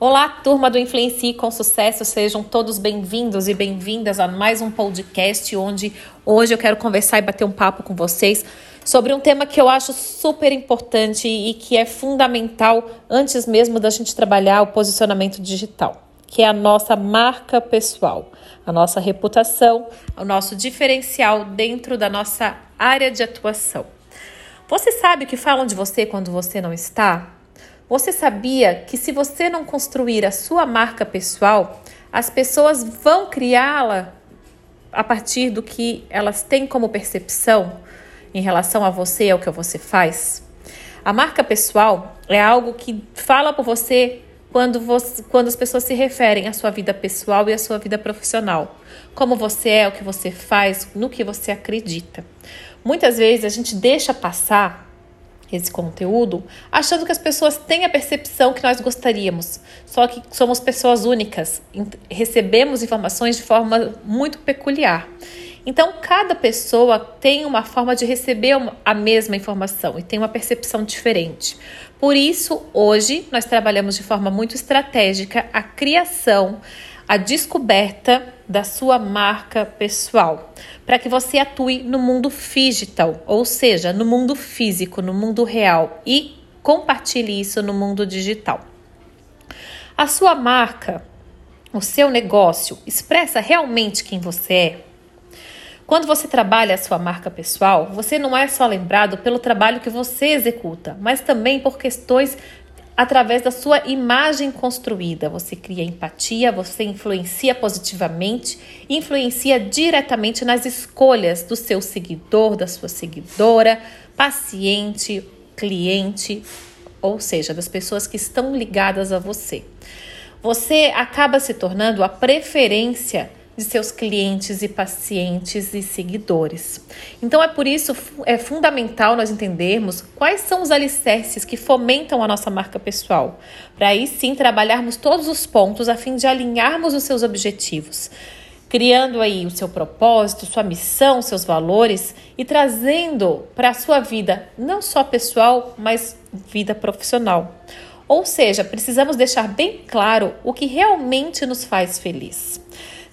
Olá, turma do Influencie com Sucesso, sejam todos bem-vindos e bem-vindas a mais um podcast onde hoje eu quero conversar e bater um papo com vocês sobre um tema que eu acho super importante e que é fundamental antes mesmo da gente trabalhar o posicionamento digital, que é a nossa marca pessoal, a nossa reputação, o nosso diferencial dentro da nossa área de atuação. Você sabe o que falam de você quando você não está? Você sabia que se você não construir a sua marca pessoal, as pessoas vão criá-la a partir do que elas têm como percepção em relação a você e ao que você faz? A marca pessoal é algo que fala por você quando, você, quando as pessoas se referem à sua vida pessoal e à sua vida profissional. Como você é, o que você faz, no que você acredita. Muitas vezes a gente deixa passar esse conteúdo, achando que as pessoas têm a percepção que nós gostaríamos. Só que somos pessoas únicas, recebemos informações de forma muito peculiar. Então, cada pessoa tem uma forma de receber a mesma informação e tem uma percepção diferente. Por isso, hoje, nós trabalhamos de forma muito estratégica a criação, a descoberta da sua marca pessoal, para que você atue no mundo digital, ou seja, no mundo físico, no mundo real e compartilhe isso no mundo digital. A sua marca, o seu negócio expressa realmente quem você é? Quando você trabalha a sua marca pessoal, você não é só lembrado pelo trabalho que você executa, mas também por questões através da sua imagem construída. Você cria empatia, você influencia positivamente, influencia diretamente nas escolhas do seu seguidor, da sua seguidora, paciente, cliente, ou seja, das pessoas que estão ligadas a você. Você acaba se tornando a preferência de seus clientes e pacientes e seguidores. Então é por isso é fundamental nós entendermos quais são os alicerces que fomentam a nossa marca pessoal, para aí sim trabalharmos todos os pontos a fim de alinharmos os seus objetivos, criando aí o seu propósito, sua missão, seus valores e trazendo para a sua vida não só pessoal, mas vida profissional. Ou seja, precisamos deixar bem claro o que realmente nos faz feliz.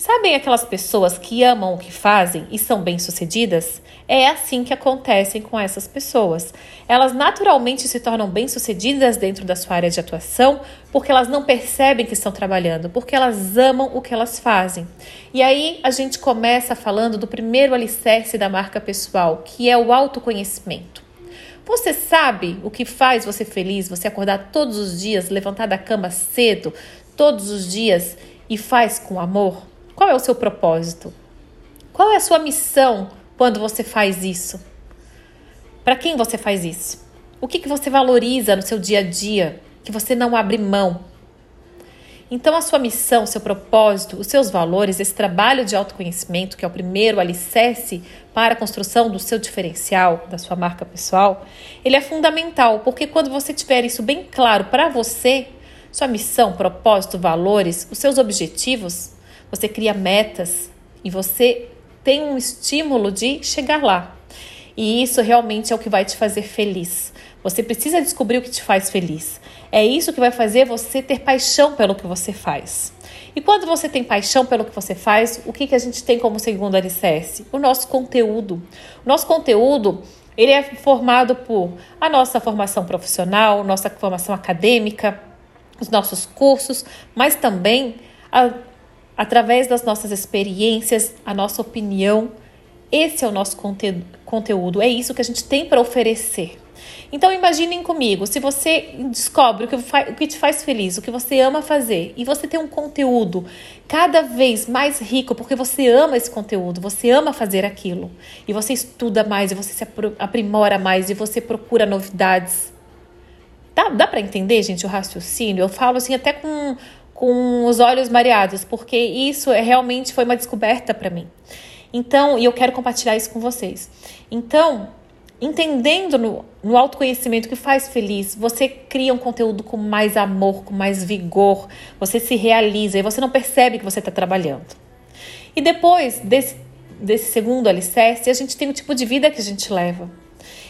Sabem aquelas pessoas que amam o que fazem e são bem-sucedidas? É assim que acontecem com essas pessoas. Elas naturalmente se tornam bem-sucedidas dentro da sua área de atuação porque elas não percebem que estão trabalhando, porque elas amam o que elas fazem. E aí a gente começa falando do primeiro alicerce da marca pessoal, que é o autoconhecimento. Você sabe o que faz você feliz? Você acordar todos os dias, levantar da cama cedo, todos os dias e faz com amor? Qual é o seu propósito? Qual é a sua missão quando você faz isso? Para quem você faz isso? O que, que você valoriza no seu dia a dia que você não abre mão? Então, a sua missão, seu propósito, os seus valores, esse trabalho de autoconhecimento, que é o primeiro alicerce para a construção do seu diferencial, da sua marca pessoal, ele é fundamental, porque quando você tiver isso bem claro para você, sua missão, propósito, valores, os seus objetivos, você cria metas e você tem um estímulo de chegar lá. E isso realmente é o que vai te fazer feliz. Você precisa descobrir o que te faz feliz. É isso que vai fazer você ter paixão pelo que você faz. E quando você tem paixão pelo que você faz, o que, que a gente tem como segundo alicerce? O nosso conteúdo. O nosso conteúdo ele é formado por a nossa formação profissional, nossa formação acadêmica, os nossos cursos, mas também a, através das nossas experiências, a nossa opinião. Esse é o nosso conte conteúdo, é isso que a gente tem para oferecer. Então imaginem comigo, se você descobre o que, o que te faz feliz, o que você ama fazer, e você tem um conteúdo cada vez mais rico, porque você ama esse conteúdo, você ama fazer aquilo, e você estuda mais, e você se aprimora mais, e você procura novidades. Dá, dá para entender, gente, o raciocínio? Eu falo assim até com com os olhos mareados, porque isso é, realmente foi uma descoberta para mim. Então, e eu quero compartilhar isso com vocês. Então, entendendo no, no autoconhecimento que faz feliz, você cria um conteúdo com mais amor, com mais vigor, você se realiza e você não percebe que você está trabalhando. E depois desse, desse segundo alicerce, a gente tem o tipo de vida que a gente leva.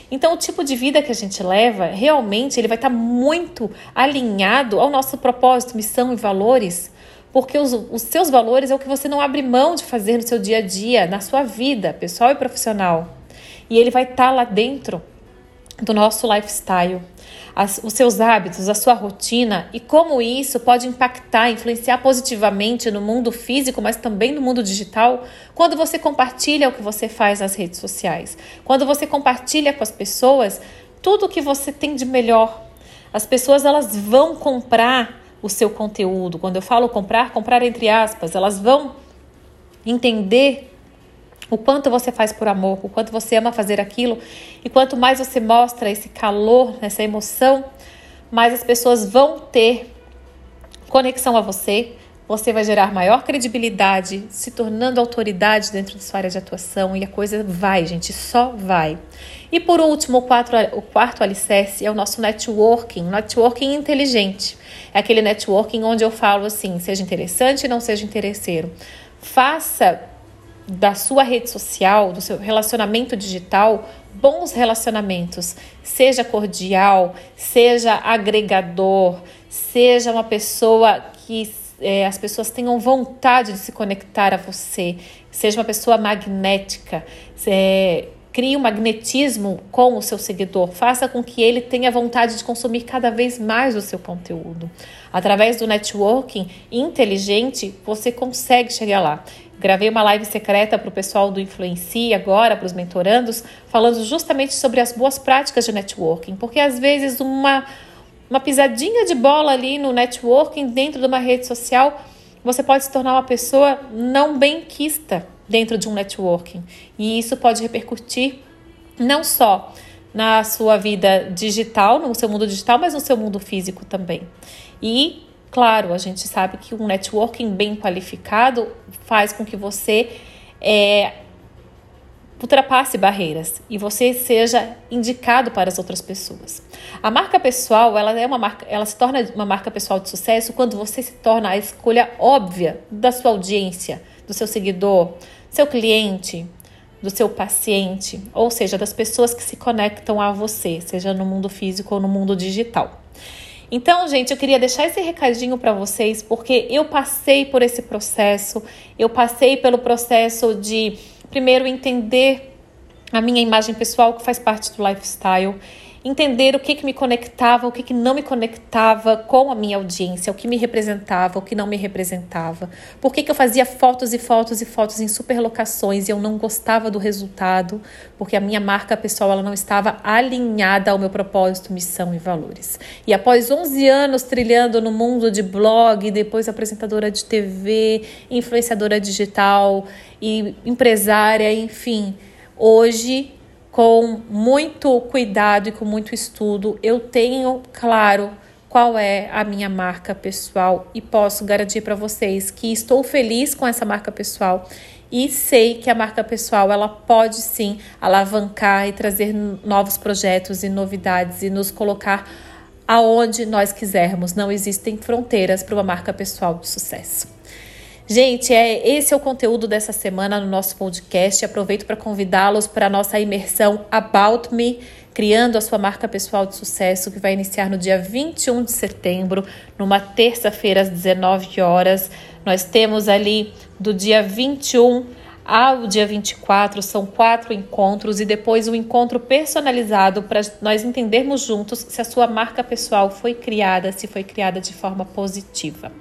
Então, o tipo de vida que a gente leva, realmente, ele vai estar muito alinhado ao nosso propósito, missão e valores, porque os, os seus valores é o que você não abre mão de fazer no seu dia a dia, na sua vida, pessoal e profissional. E ele vai estar lá dentro do nosso lifestyle as, os seus hábitos, a sua rotina e como isso pode impactar, influenciar positivamente no mundo físico, mas também no mundo digital, quando você compartilha o que você faz nas redes sociais, quando você compartilha com as pessoas tudo o que você tem de melhor. As pessoas elas vão comprar o seu conteúdo. Quando eu falo comprar, comprar entre aspas, elas vão entender o quanto você faz por amor, o quanto você ama fazer aquilo, e quanto mais você mostra esse calor, essa emoção, mais as pessoas vão ter conexão a você, você vai gerar maior credibilidade, se tornando autoridade dentro da sua área de atuação e a coisa vai, gente, só vai. E por último, o, quatro, o quarto alicerce é o nosso networking, networking inteligente. É aquele networking onde eu falo assim, seja interessante não seja interesseiro. Faça da sua rede social, do seu relacionamento digital, bons relacionamentos, seja cordial, seja agregador, seja uma pessoa que é, as pessoas tenham vontade de se conectar a você, seja uma pessoa magnética, é, crie um magnetismo com o seu seguidor, faça com que ele tenha vontade de consumir cada vez mais o seu conteúdo. Através do networking inteligente, você consegue chegar lá. Gravei uma live secreta para o pessoal do Influencie agora, para os mentorandos, falando justamente sobre as boas práticas de networking, porque às vezes uma, uma pisadinha de bola ali no networking dentro de uma rede social, você pode se tornar uma pessoa não benquista dentro de um networking. E isso pode repercutir não só na sua vida digital, no seu mundo digital, mas no seu mundo físico também. E Claro, a gente sabe que um networking bem qualificado faz com que você é, ultrapasse barreiras e você seja indicado para as outras pessoas. A marca pessoal, ela é uma marca, ela se torna uma marca pessoal de sucesso quando você se torna a escolha óbvia da sua audiência, do seu seguidor, seu cliente, do seu paciente, ou seja, das pessoas que se conectam a você, seja no mundo físico ou no mundo digital. Então, gente, eu queria deixar esse recadinho para vocês porque eu passei por esse processo, eu passei pelo processo de primeiro entender a minha imagem pessoal que faz parte do lifestyle entender o que, que me conectava, o que, que não me conectava com a minha audiência, o que me representava, o que não me representava. Por que, que eu fazia fotos e fotos e fotos em superlocações e eu não gostava do resultado, porque a minha marca pessoal ela não estava alinhada ao meu propósito, missão e valores. E após 11 anos trilhando no mundo de blog, depois apresentadora de TV, influenciadora digital e empresária, enfim, hoje com muito cuidado e com muito estudo, eu tenho claro qual é a minha marca pessoal e posso garantir para vocês que estou feliz com essa marca pessoal e sei que a marca pessoal ela pode sim alavancar e trazer novos projetos e novidades e nos colocar aonde nós quisermos. Não existem fronteiras para uma marca pessoal de sucesso. Gente, é esse é o conteúdo dessa semana no nosso podcast. Aproveito para convidá-los para a nossa imersão About Me, criando a sua marca pessoal de sucesso, que vai iniciar no dia 21 de setembro, numa terça-feira às 19 horas. Nós temos ali do dia 21 ao dia 24, são quatro encontros e depois um encontro personalizado para nós entendermos juntos se a sua marca pessoal foi criada, se foi criada de forma positiva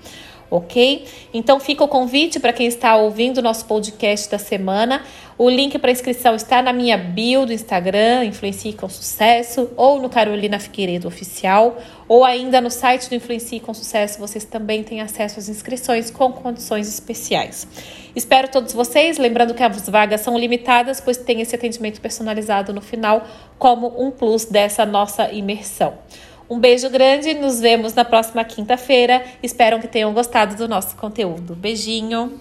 ok? Então fica o convite para quem está ouvindo o nosso podcast da semana. O link para inscrição está na minha bio do Instagram, Influencie com Sucesso, ou no Carolina Figueiredo Oficial, ou ainda no site do Influencie com Sucesso, vocês também têm acesso às inscrições com condições especiais. Espero todos vocês, lembrando que as vagas são limitadas, pois tem esse atendimento personalizado no final como um plus dessa nossa imersão. Um beijo grande, nos vemos na próxima quinta-feira. Espero que tenham gostado do nosso conteúdo. Beijinho!